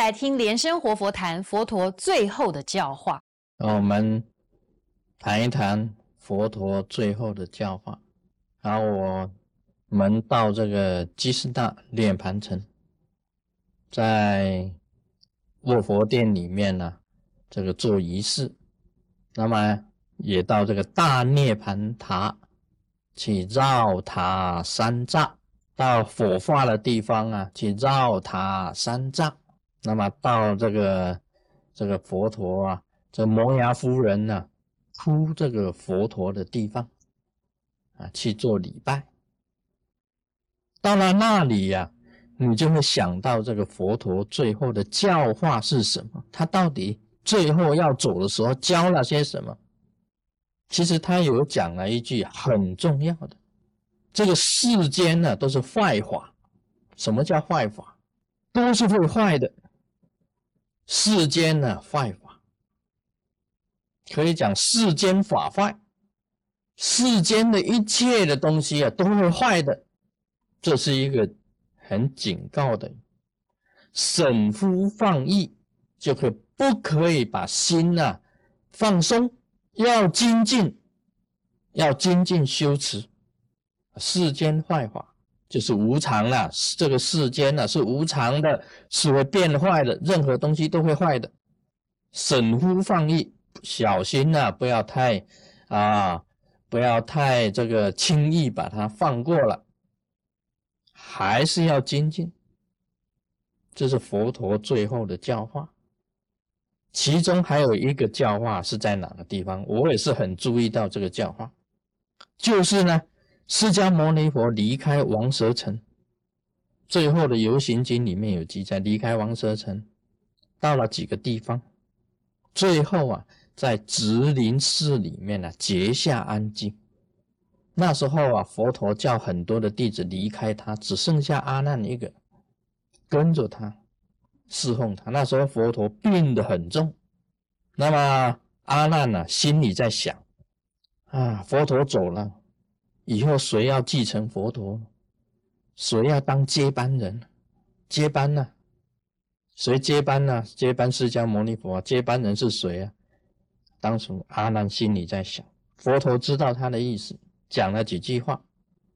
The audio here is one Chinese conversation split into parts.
来听莲生活佛谈佛陀最后的教化。我们谈一谈佛陀最后的教化。然后我们到这个基斯大涅盘城，在卧佛殿里面呢，这个做仪式。那么也到这个大涅盘塔去绕塔三匝，到火化的地方啊，去绕塔三匝。那么到这个这个佛陀啊，这摩崖夫人呢，哭这个佛陀的地方啊，去做礼拜。到了那里呀，你就会想到这个佛陀最后的教化是什么？他到底最后要走的时候教了些什么？其实他有讲了一句很重要的：这个世间呢都是坏法。什么叫坏法？都是会坏的。世间呢坏法，可以讲世间法坏，世间的一切的东西啊都会坏的，这是一个很警告的。审夫放逸，就可不可以把心呐放松，要精进，要精进修持。世间坏法。就是无常了，这个世间呢是无常的，是会变坏的，任何东西都会坏的。审乎放逸，小心呐，不要太啊，不要太这个轻易把它放过了，还是要精进。这是佛陀最后的教化，其中还有一个教化是在哪个地方？我也是很注意到这个教化，就是呢。释迦牟尼佛离开王舍城，最后的游行经里面有记载，离开王舍城，到了几个地方，最后啊，在直林寺里面呢结下安静。那时候啊，佛陀叫很多的弟子离开他，只剩下阿难一个跟着他侍奉他。那时候佛陀病得很重，那么阿难呢心里在想啊，佛陀走了。以后谁要继承佛陀？谁要当接班人？接班呢？谁接班呢？接班释迦牟尼佛，啊接班人是谁啊？当时阿难心里在想，佛陀知道他的意思，讲了几句话。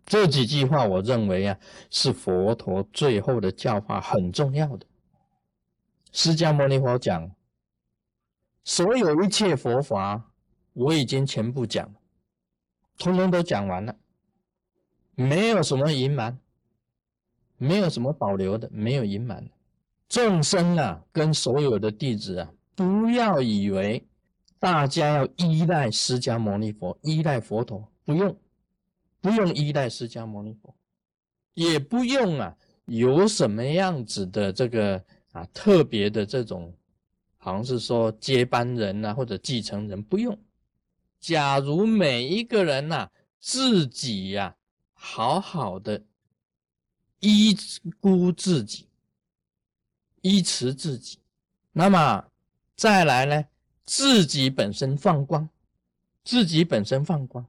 这几句话，我认为啊，是佛陀最后的教化，很重要的。释迦牟尼佛讲，所有一切佛法，我已经全部讲，通通都讲完了。没有什么隐瞒，没有什么保留的，没有隐瞒的。众生啊，跟所有的弟子啊，不要以为大家要依赖释迦牟尼佛，依赖佛陀，不用，不用依赖释迦牟尼佛，也不用啊，有什么样子的这个啊特别的这种，好像是说接班人啊或者继承人，不用。假如每一个人呐，自己呀。好好的依估自己，依持自己，那么再来呢？自己本身放光，自己本身放光，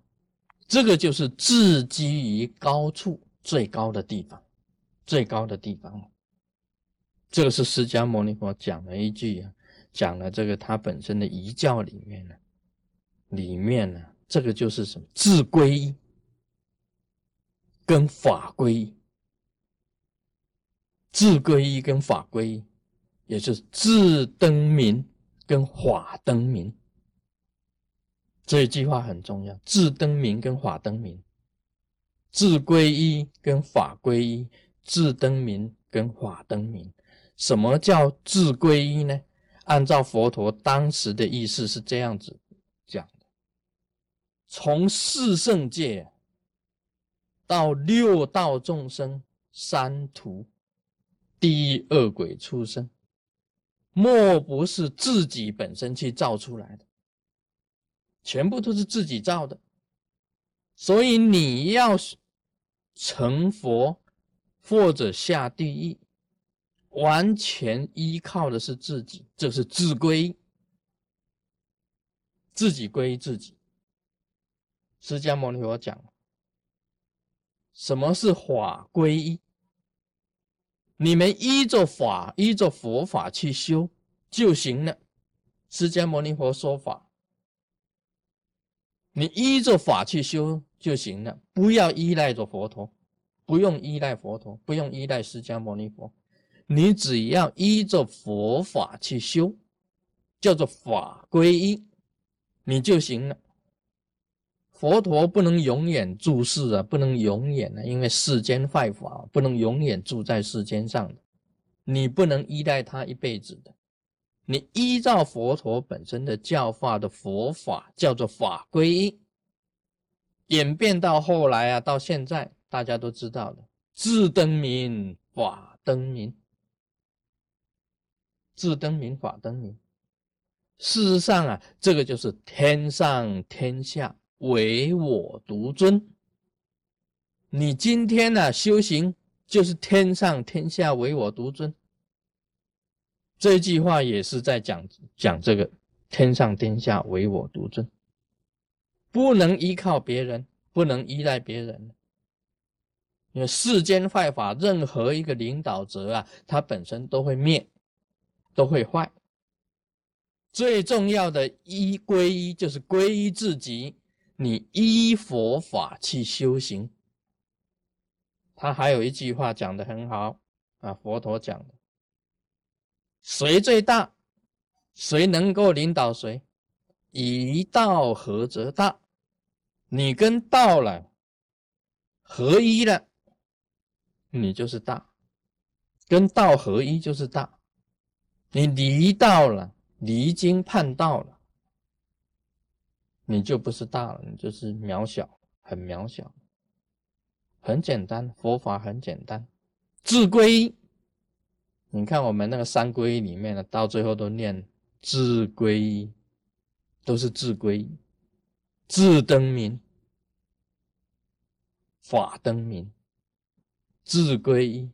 这个就是自居于高处最高的地方，最高的地方。这个是释迦牟尼佛讲了一句啊，讲了这个他本身的遗教里面呢，里面呢，这个就是什么？自归依。跟法归，自归依跟法归依，也是自灯明跟法灯明。这一句话很重要，自灯明跟法灯明，自归依跟法归依，自灯明跟法灯明。什么叫自归依呢？按照佛陀当时的意思是这样子讲的：从四圣界。到六道众生、三途、第恶鬼、出生，莫不是自己本身去造出来的，全部都是自己造的。所以你要成佛或者下地狱，完全依靠的是自己，这是自归，自己归自己。释迦牟尼佛讲。什么是法归依？你们依着法，依着佛法去修就行了。释迦牟尼佛说法，你依着法去修就行了，不要依赖着佛陀，不用依赖佛陀，不用依赖释迦牟尼佛，你只要依着佛法去修，叫做法归一，你就行了。佛陀不能永远住世啊，不能永远的，因为世间坏法不能永远住在世间上的，你不能依赖他一辈子的，你依照佛陀本身的教化的佛法叫做法规，演变到后来啊，到现在大家都知道了，智灯明，法灯明，智灯明，法灯明。事实上啊，这个就是天上天下。唯我独尊。你今天呢修行，就是天上天下唯我独尊。这句话也是在讲讲这个天上天下唯我独尊，不能依靠别人，不能依赖别人。因为世间坏法，任何一个领导者啊，他本身都会灭，都会坏。最重要的依归依，就是归依自己。你依佛法去修行，他还有一句话讲的很好啊，佛陀讲的，谁最大，谁能够领导谁，一道合则大，你跟道了合一了，你就是大，跟道合一就是大，你离道了，离经叛道了。你就不是大了，你就是渺小，很渺小，很简单，佛法很简单，自归。你看我们那个三皈依里面的，到最后都念自归，都是自归，自灯明，法灯明，自归，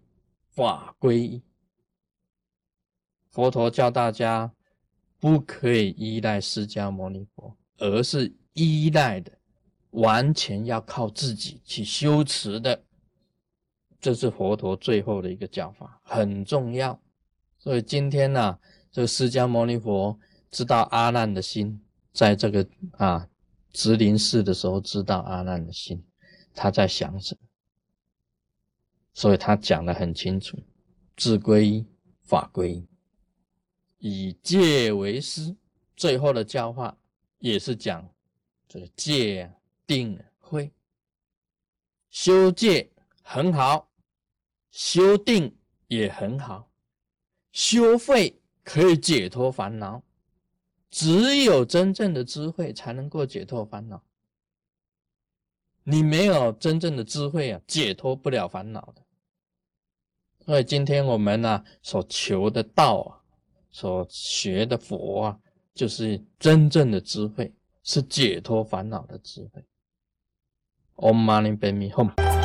法归。佛陀教大家不可以依赖释迦牟尼佛。而是依赖的，完全要靠自己去修持的，这是佛陀最后的一个教法，很重要。所以今天呢，这释迦牟尼佛知道阿难的心，在这个啊直林寺的时候知道阿难的心，他在想什么，所以他讲的很清楚，自归法归，以戒为师，最后的教化。也是讲这个戒定慧，修戒很好，修定也很好，修慧可以解脱烦恼。只有真正的智慧才能够解脱烦恼。你没有真正的智慧啊，解脱不了烦恼的。所以今天我们呢所求的道啊，所学的佛啊。就是真正的智慧，是解脱烦恼的智慧。Om Mani Padme Hum。